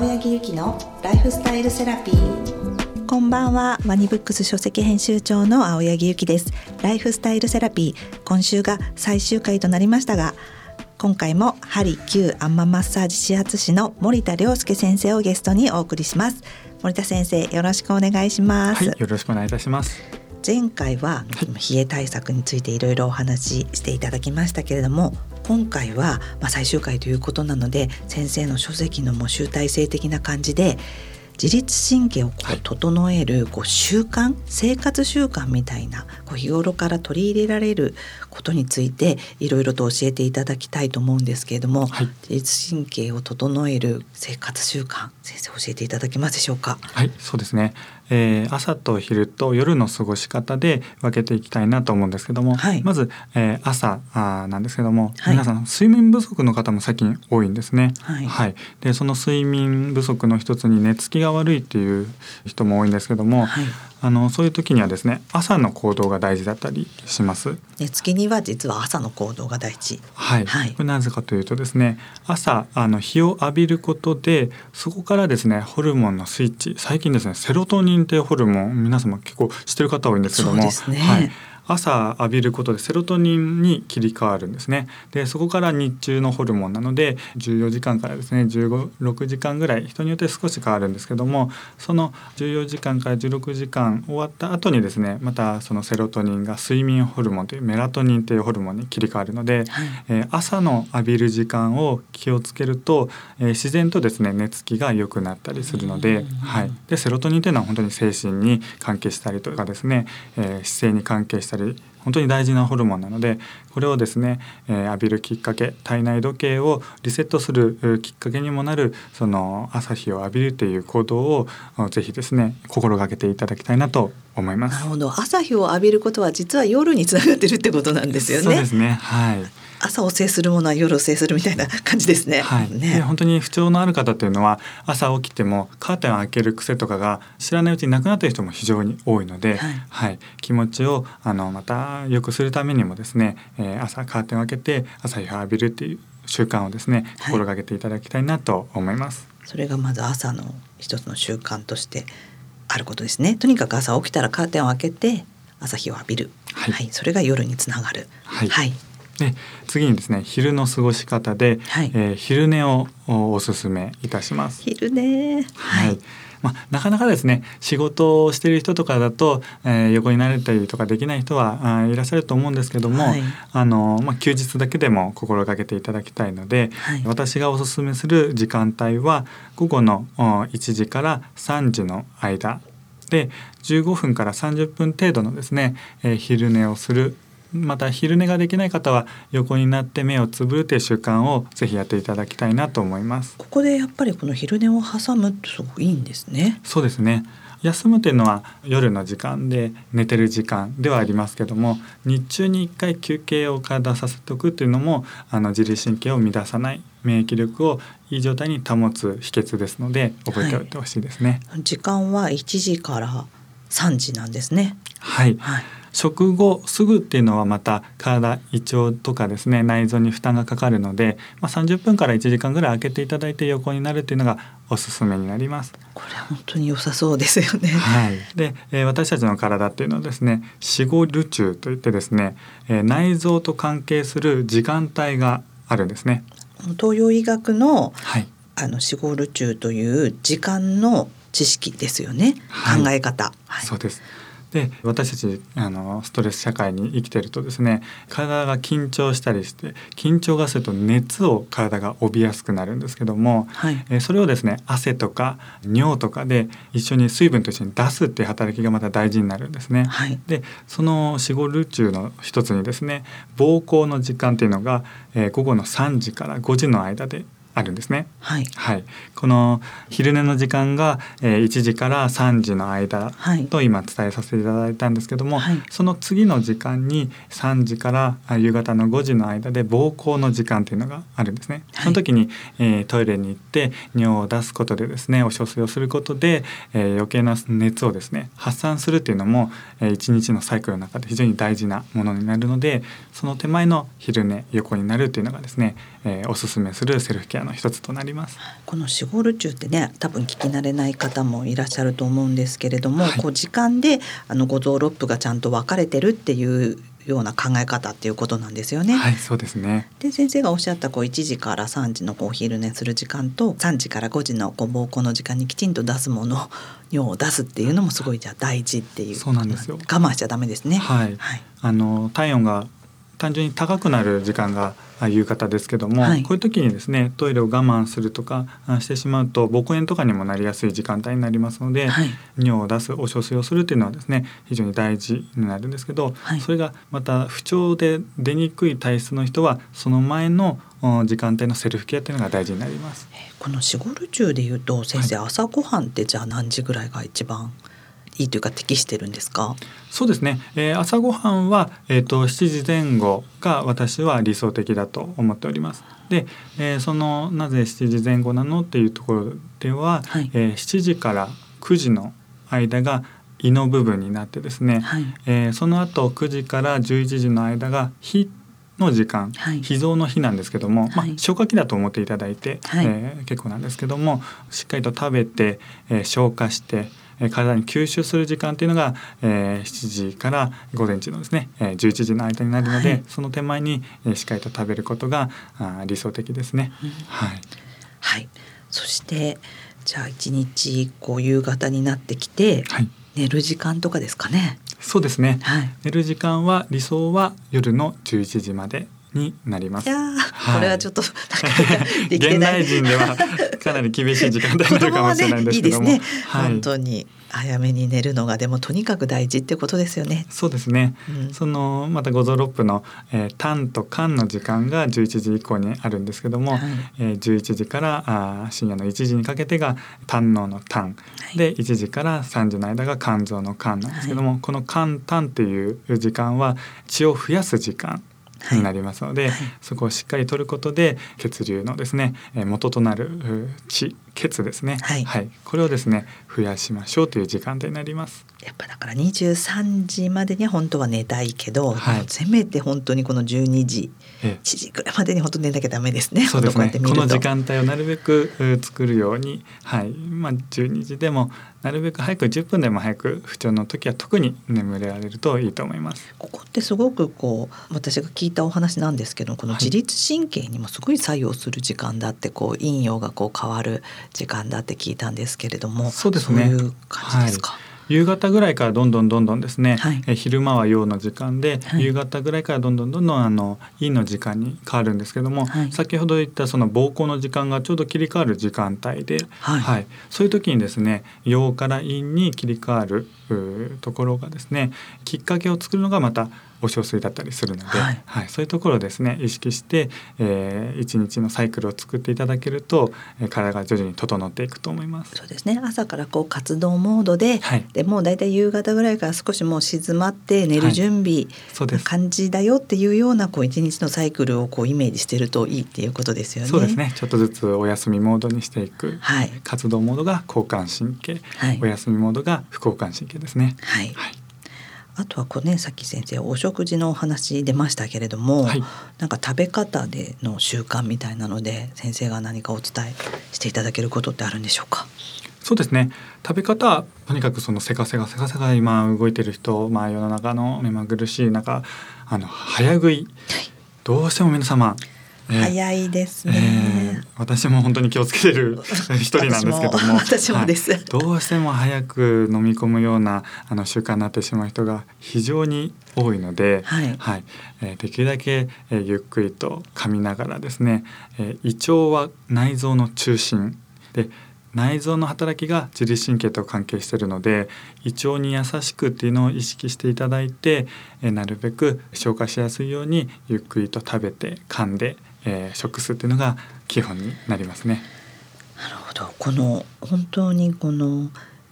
青柳ゆきのライフスタイルセラピー。こんばんは。ワニブックス書籍編集長の青柳ゆきです。ライフスタイルセラピー。今週が最終回となりましたが今回も針灸アンママッサージ始発師の森田亮介先生をゲストにお送りします。森田先生よろしくお願いします、はい、よろしくお願いいたします。前回は冷え対策についていろいろお話ししていただきましたけれども今回はま最終回ということなので先生の書籍のも集大成的な感じで自律神経をこう整えるこう習慣、生活習慣みたいなこう日頃から取り入れられることについていろいろと教えていただきたいと思うんですけれども、はい、自律神経を整える生活習慣先生教えていただけますでしょうか？はいそうですね、えー、朝と昼と夜の過ごし方で分けていきたいなと思うんですけども、はい、まず、えー、朝あなんですけども、はい、皆さん睡眠不足の方も最近多いんですね。はい、はい、でその睡眠不足の一つに寝つきが悪いっていう人も多いんですけども、はい、あのそういう時にはですね朝の行動が大事だったりします。寝つきには実は朝の行動が大事。はい、はい、なぜかというとですね朝あの日を浴びることでそこからですねホルモンのスイッチ最近ですねセロトニンっていうホルモン皆様結構知ってる方多いんですけども、ね、はい朝浴びることでセロトニンに切り替わるんですね。でそこから日中のホルモンなので14時間からですね156時間ぐらい人によって少し変わるんですけどもその14時間から16時間終わった後にですねまたそのセロトニンが睡眠ホルモンというメラトニンというホルモンに切り替わるので、はい、えー、朝の浴びる時間を気をつけると、えー、自然とですね寝つきが良くなったりするので,、はい、でセロトニンというのは本当に精神に関係したりとかですね、えー、姿勢に関係したりり本当に大事なホルモンなのでこれをですね、えー、浴びるきっかけ体内時計をリセットするきっかけにもなるその朝日を浴びるという行動をぜひですね心がけていただきたいなと思います。なるほど朝日を浴びることは実は夜につながってるってことなんですよね。そうですねはい朝を制するものは夜を制するみたいな感じですね。はい、ね。本当に不調のある方っていうのは朝起きてもカーテンを開ける癖とかが知らないうちになくなっている人も非常に多いので、はい、はい、気持ちをあのまた良くするためにもですね、えー、朝カーテンを開けて朝日を浴びるっていう習慣をですね心がけていただきたいなと思います。それがまず朝の一つの習慣としてあることですね。とにかく朝起きたらカーテンを開けて朝日を浴びる、はい、はい、それが夜につながる。はい、はいで次にですね昼の過ごし方で、はい、えー、昼寝をおすすめいたします。昼寝。はい、はい。まあ、なかなかですね仕事をしている人とかだと、えー、横になれたりとかできない人はあいらっしゃると思うんですけども、はい、あのまあ、休日だけでも心がけていただきたいので、はい、私がおすすめする時間帯は午後の1時から3時の間で15分から30分程度のですね、えー、昼寝をするまた昼寝ができない方は横になって目をつぶるという習慣をぜひやっていただきたいなと思います。ここでやっぱりこの昼寝を挟むとすごくいいんですね。そうですね。休むというのは夜の時間で寝てる時間ではありますけども日中に1回休憩を体させておくというのもあの自律神経を乱さない免疫力をいい状態に保つ秘訣ですので覚えておいてほしいですね、はい、時間は1時から3時なんですね。はい、はい食後すぐっていうのはまた体胃腸とかですね内臓に負担がかかるので、まあ、30分から1時間ぐらい空けていただいて横になるっていうのがおすすめになります。これ本当に良さそうですよね。はい。で、えー、私たちの体っていうのはですね、死後流中といってですね、えー、内臓と関係する時間帯があるんですね。東洋医学の、はい、あの死後流中という時間の知識ですよね。はい、考え方。はい、そうです。で私たちあのストレス社会に生きてるとですね体が緊張したりして緊張がすると熱を体が帯びやすくなるんですけども、はい、えそれをですね汗とか尿とかで一緒に水分と一緒に出すっていう働きがまた大事になるんですね。はい、でその死後ル中の一つにですね膀胱の時間っていうのが、えー、午後の3時から5時の間であるんですね。はい、はい、この昼寝の時間が、えー、1時から3時の間と今伝えさせていただいたんですけども、はい、その次の時間に3時から夕方の5時の間で膀胱の時間というのがあるんですね。その時に、えー、トイレに行って尿を出すことでですねお小水をすることで、えー、余計な熱をですね発散するっていうのも、えー、1日のサイクルの中で非常に大事なものになるのでその手前の昼寝横になるというのがですねえー、おすすめするセルフケアの一つとなりますこのシゴルチュってね多分聞き慣れない方もいらっしゃると思うんですけれども、はい、こう時間であの五臓六腑がちゃんと分かれてるっていうような考え方っていうことなんですよね。はい、そうですね。で先生がおっしゃったこう1時から3時のお昼寝する時間と3時から5時のこう膀胱の時間にきちんと出すもの尿を出すっていうのもすごいじゃ大事っていうそうなんですよ。我慢しちゃダメですね。はい。はい、あの体温が単純に高くなる時間が夕方ですけども、はい、こういう時にですねトイレを我慢するとかしてしまうと膀胱炎とかにもなりやすい時間帯になりますので、はい、尿を出すお小水をするっていうのはですね非常に大事になるんですけど、はい、それがまた不調で出にくい体質の人はその前の時間帯のセルフケアっていうのが大事になります。このシゴル中でいうと先生、朝ごはんってじゃあ何時ぐらいが一番いいというか適してるんですか？そうですね、えー、朝ごはんは、えーと、7時前後が私は理想的だと思っております。で、えー、そのなぜ7時前後なのっていうところでは、はい、えー、7時から9時の間が胃の部分になってですね、はい、えー、その後9時から11時の間が脾の時間、はい、脾臓の日なんですけども、まあ、消化器だと思っていただいて、はい、えー、結構なんですけどもしっかりと食べて、えー、消化して体に吸収する時間というのが、えー、7時から午前中のですね、えー、11時の間になるので、はい、その手前に、えー、しっかりと食べることがあ理想的ですね。うん、はい、はい、そしてじゃあ一日こう夕方になってきて、はい、寝る時間とかですかね。そうですね、はい、寝る時間は理想は夜の11時までになります。いや、はい、これはちょっと現代人ではかなり厳しい時間帯になるかもしれないんですけども、ねい。いね。はい、本当に早めに寝るのがでもとにかく大事ってことですよね。そうですね。うん、そのまた五臓六腑の、えー、単と間の時間が11時以降にあるんですけども、はい、えー、11時からあ深夜の1時にかけてが胆のの胆、はい、で1時から3時の間が肝臓の肝なんですけども、はい、この肝胆っていう時間は血を増やす時間になりますので、はい、そこをしっかり取ることで血流のですね元となる血血ですね、はい、はい、これをですね増やしましょうという時間帯になります。やっぱだから23時までに本当は寝たいけど、はい、せめて本当にこの12時、ええ、1時ぐらいまでに本当寝なきゃダメですね。そうですね。この時間帯をなるべく作るように。はい。まあ12時でもなるべく早く10分でも早く不調の時は特に眠れられるといいと思います。ここってすごくこう私が聞いたお話なんですけどこの自律神経にもすごい作用する時間だってこう陰陽がこう変わる時間だって聞いたんですけれどもそうですね。そういう感じですか、はい夕方ぐらいからどんどんどんどんですね、はい、え昼間は陽の時間で、はい、夕方ぐらいからどんどんどんどんあの陰の時間に変わるんですけども、はい、先ほど言ったその膀胱の時間がちょうど切り替わる時間帯で、はい。そういう時にですね陽から陰に切り替わるところがですねきっかけを作るのがまたお小水だったりするので、はい、はい、そういうところをですね意識して、えー、一日のサイクルを作っていただけると、えー、体が徐々に整っていくと思います。そうですね。朝からこう活動モードで、はい、でもうだいたい夕方ぐらいから少しもう静まって寝る準備な感じだよっていうようなこう一日のサイクルをこうイメージしてるといいっていうことですよね。そうですね。ちょっとずつお休みモードにしていく、はい、活動モードが交感神経、はい、お休みモードが副交感神経ですね。はい、はいあとはこうねさっき先生お食事のお話出ましたけれども、はい、なんか食べ方での習慣みたいなので先生が何かお伝えしていただけることってあるんでしょうか？そうですね。食べ方とにかくそのせかせかせかせか今動いてる人、まあ、世の中の目まぐるしい中あの早食い、はい、どうしても皆様早いですね、えー、私も本当に気をつけてる 一人なんですけども。私もです、はい、どうしても早く飲み込むようなあの習慣になってしまう人が非常に多いので、はい、はい、えー、できるだけ、えー、ゆっくりと噛みながらですね、えー、胃腸は内臓の中心。で内臓の働きが自律神経と関係しているので胃腸に優しくっていうのを意識していただいてえなるべく消化しやすいようにゆっくりと食べて噛んでえー、食すっていうのが基本になりますね。なるほどこの本当にこの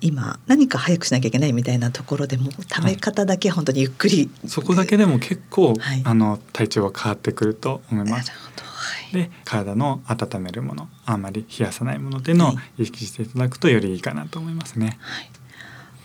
今何か早くしなきゃいけないみたいなところでも食べ方だけ本当にゆっくり、はい、そこだけでも結構、はい、あの体調は変わってくると思います。はい、で体の温めるものあんまり冷やさないものっていうのを意識していただくとよりいいかなと思いますね。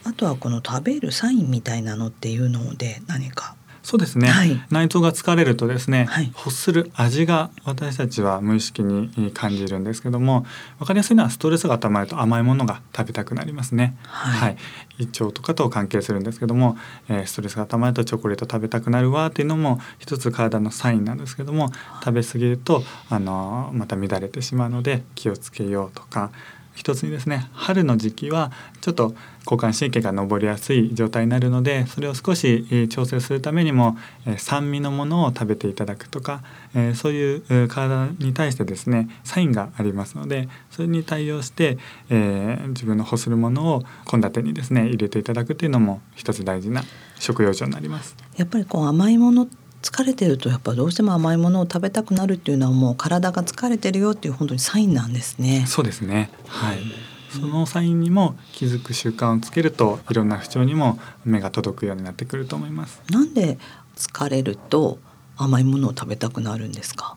あとはこの食べるサインみたいなのっていうので何かそうですね、はい、内臓が疲れるとですね、はい、欲する味が私たちは無意識に感じるんですけども分かりやすいのはストレスが溜まると甘いものが食べたくなりますね、はい、はい、胃腸とかと関係するんですけども、えー、ストレスが溜まるとチョコレート食べたくなるわっていうのも一つ体のサインなんですけども食べ過ぎるとあのまた乱れてしまうので気をつけようとか一つにですね春の時期はちょっと交感神経が上りやすい状態になるのでそれを少し調整するためにも酸味のものを食べていただくとかそういう体に対してですねサインがありますのでそれに対応して、え、自分の欲するものを献立にですね入れていただくというのも一つ大事な食用上になります。やっぱりこう甘いもの疲れてるとやっぱどうしても甘いものを食べたくなるっていうのはもう体が疲れてるよっていう本当にサインなんですね。そうですね。はい。そのサインにも気づく習慣をつけるといろんな不調にも目が届くようになってくると思います。なんで疲れると甘いものを食べたくなるんですか？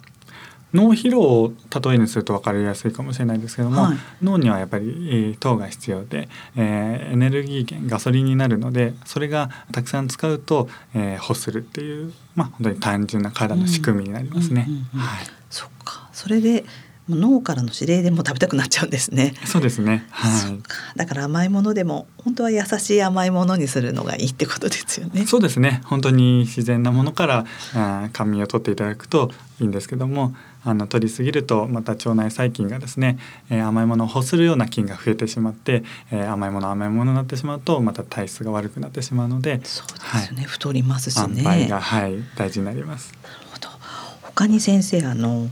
脳疲労を例えにすると分かりやすいかもしれないですけども、はい、脳にはやっぱり、えー、糖が必要で、えー、エネルギー源ガソリンになるのでそれがたくさん使うと、えー、欲するっていうまあ本当に単純な体の仕組みになりますね。はい、そっかそれで脳からの指令でも食べたくなっちゃうんですね。そうですね。はい。だから甘いものでも本当は優しい甘いものにするのがいいってことですよね。そうですね。本当に自然なものからあ甘味を取っていただくといいんですけども、あの取りすぎるとまた腸内細菌がですね、えー、甘いものを欲するような菌が増えてしまって、えー、甘いもの甘いものになってしまうとまた体質が悪くなってしまうので、そうですね。はい、太りますしね。塩梅がはい大事になります。なるほど。他に先生あの。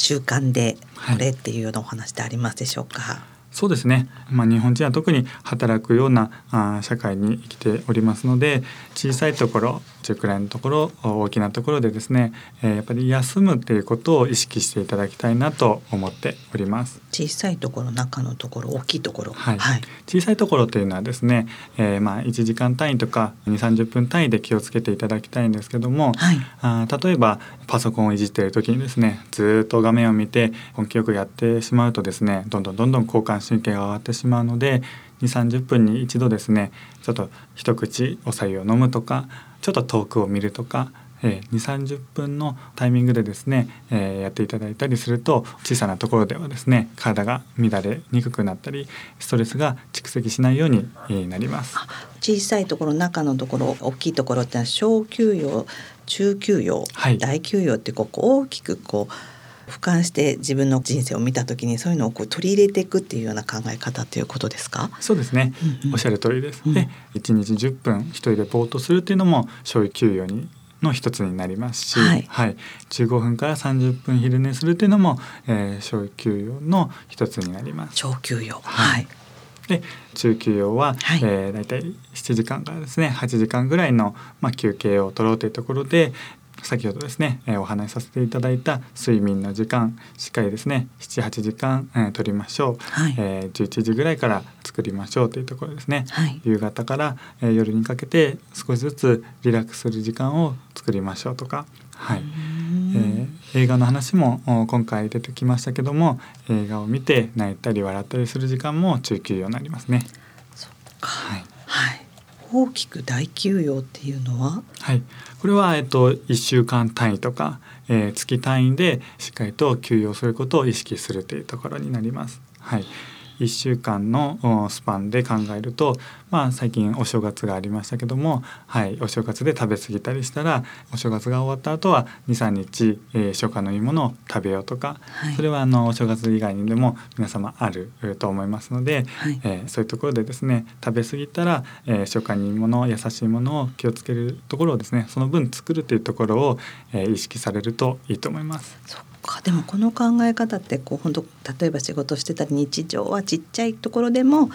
習慣でこれっていうようなお話でありますでしょうか？はいそうですね、まあ、日本人は特に働くようなあ社会に生きておりますので小さいところ中くらいのところ大きなところでですね、えー、やっぱり休むっていうことを意識していただきたいなと思っております。小さいところ中のところ大きいところ、はい、はい、小さいところというのはですね、えー、まあ1時間単位とか2 3 0分単位で気をつけていただきたいんですけども、はい、あ例えばパソコンをいじっている時にですねずっと画面を見て根気よくやってしまうとですねどんどんどんどん交感神経が上がってしまうので2 3 0分に一度ですねちょっと一口お白湯を飲むとかちょっと遠くを見るとか、えー、2 3 0分のタイミングでですね、えー、やっていただいたりすると小さなところではですね体が乱れにくくなったりストレスが蓄積しないようになります。小さいところ中のところ大きいところってのは小休養中休養、はい、大休養ってこう大きくこう俯瞰して自分の人生を見た時にそういうのをこう取り入れていくっていうような考え方ということですか？そうですね、うんうん、おっしゃる通りです、うん、で1日10分一人でぼーっとするっていうのも小児休養にの一つになりますし、はい、はい、15分から30分昼寝するっていうのも、えー、小休養の一つになります。小休養、はい、で中休養は、はい、えー、大体7時間からですね8時間ぐらいの、まあ、休憩を取ろうというところで、先ほどですね、えー、お話しさせていただいた睡眠の時間しっかりですね78時間、えー、取りましょう、はい、えー、11時ぐらいから作りましょうというところですね、はい、夕方から、えー、夜にかけて少しずつリラックスする時間を作りましょうとか、はい。えー、映画の話も今回出てきましたけども映画を見て泣いたり笑ったりする時間も中休養になりますね。はい大きく大休養っていうのは、はい、これは、えっと、1週間単位とか、えー、月単位でしっかりと休養することを意識するというところになります。はい。1週間のスパンで考えると、まあ、最近お正月がありましたけども、はい、お正月で食べ過ぎたりしたらお正月が終わった後は23日、えー、初夏のいいものを食べようとか、はい、それはあのお正月以外にでも皆様あると思いますので、はい、えー、そういうところでですね食べ過ぎたら、えー、初夏にいいもの優しいものを気をつけるところをですねその分作るというところを、えー、意識されるといいと思います。か。でもこの考え方ってこう本当例えば仕事してたり日常はちっちゃいところでも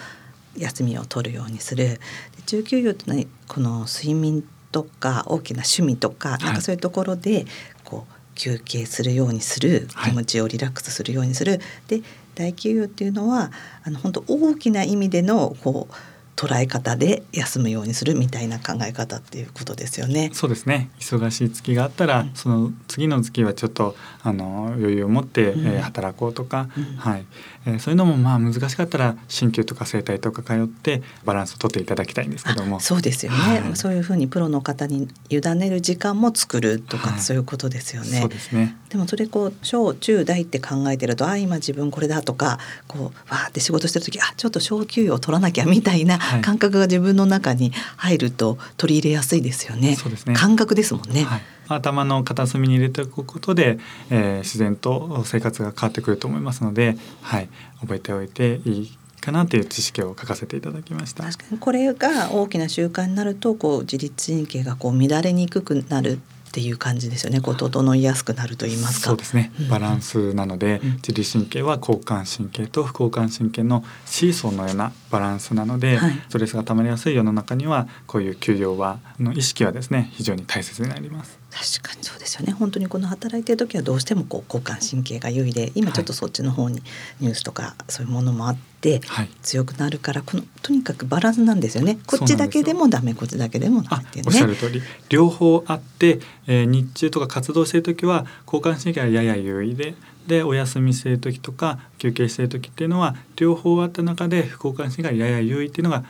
休みを取るようにする。中休養ってのはこの睡眠とか大きな趣味とか、はい、なんかそういうところでこう休憩するようにする。気持ちをリラックスするようにする、はい、で大休養っていうのはあの本当大きな意味でのこう捉え方で休むようにするみたいな考え方っていうことですよね。そうですね。忙しい月があったら、うん、その次の月はちょっとあの余裕を持って、うん、えー、働こうとか、うん、はいえー、そういうのもまあ難しかったら鍼灸とか整体とか通ってバランスをとっていただきたいんですけども。そうですよね、はい、そういうふうにプロの方に委ねる時間も作るとか、はい、そういうことですよね。そうですね。でもそれこう小中大って考えてるとあ今自分これだとかこうわーって仕事してる時あちょっと小休養を取らなきゃみたいな感覚が自分の中に入ると取り入れやすいですよね。そうですね。感覚ですもんね。はい頭の片隅に入れておくことで、えー、自然と生活が変わってくると思いますので、はい、覚えておいていいかなという知識を書かせていただきました。確かにこれが大きな習慣になるとこう自律神経がこう乱れにくくなるっていう感じですよね。こう整いやすくなると言いますか。そうですね。バランスなので、うん、自律神経は交感神経と副交感神経のシーソーのようなバランスなので、はい、ストレスが溜まりやすい世の中にはこういう休養はの意識はですね非常に大切になります確かにそうですよね。本当にこの働いてる時はどうしてもこう交感神経が優位で今ちょっとそっちの方にニュースとかそういうものもあって強くなるからこのとにかくバランスなんですよね。こっちだけでもダメこっちだけでもダメっていうね。おっしゃる通り。両方あって、えー、日中とか活動してる時は交感神経はやや優位ででお休みしてる時とか休憩してる時っていうのは両方あった中で副交感神経がやや優位っていうのが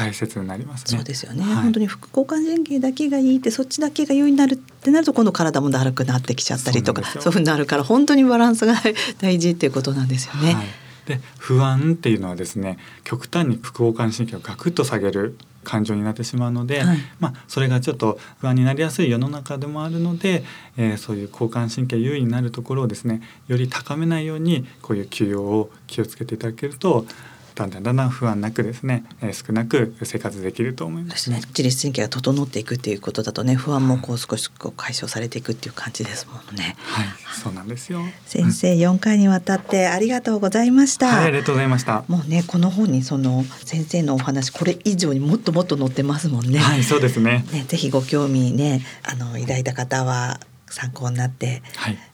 大切になります、ね、そうですよね、はい、本当に副交感神経だけがいいってそっちだけが優位になるってなると今度体もだるくなってきちゃったりとかそういうふうになるから本当にバランスが大事っていうことなんですよね。はい、で不安っていうのはですね極端に副交感神経をガクッと下げる感情になってしまうので、はい、まあ、それがちょっと不安になりやすい世の中でもあるので、えー、そういう交感神経優位になるところをですねより高めないようにこういう休養を気をつけていただけるとだんだんだんだん不安なくですね、えー、少なく生活できると思います、ね、自律神経が整っていくっていうことだとね不安もこう少しこう解消されていくっていう感じですもんね。はい、そうなんですよ。先生四回にわたってありがとうございました。はい、ありがとうございました。もうねこの本にその先生のお話これ以上にもっともっと載ってますもんね。はい、そうですね。ねぜひご興味ねあの抱いた方は参考になって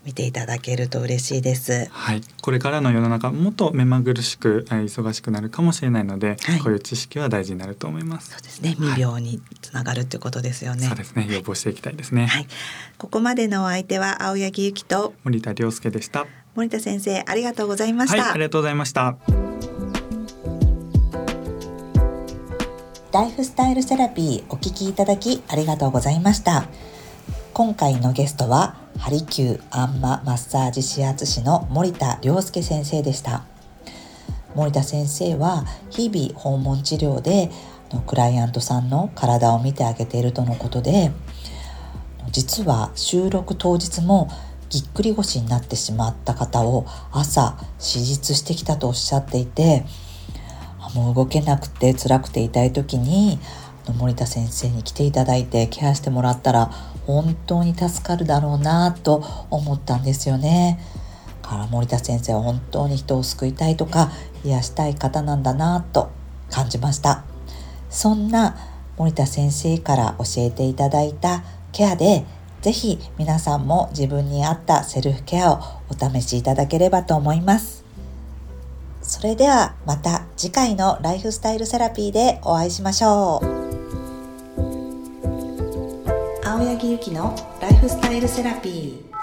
見ていただけると嬉しいです。はい、これからの世の中もっと目まぐるしく忙しくなるかもしれないので、はい、こういう知識は大事になると思います。そうですね。未病につながるってことですよね。そうですね。予防していきたいですね。はい。ここまでのお相手は青柳ゆきと森田亮介でした。森田先生ありがとうございました。はい、ありがとうございました。ライフスタイルセラピーお聞きいただきありがとうございました。今回のゲストはハリキューアンママッサージ指圧師の森田亮介先生でした。森田先生は日々訪問治療でクライアントさんの体を見てあげているとのことで実は収録当日もぎっくり腰になってしまった方を朝手術してきたとおっしゃっていてもう動けなくて辛くて痛い時に森田先生に来ていただいてケアしてもらったら本当に助かるだろうなと思ったんですよね。から森田先生は本当に人を救いたいとか癒したい方なんだなと感じました。そんな森田先生から教えていただいたケアでぜひ皆さんも自分に合ったセルフケアをお試しいただければと思います。それではまた次回のライフスタイルセラピーでお会いしましょう。青柳ゆきのライフスタイルセラピー。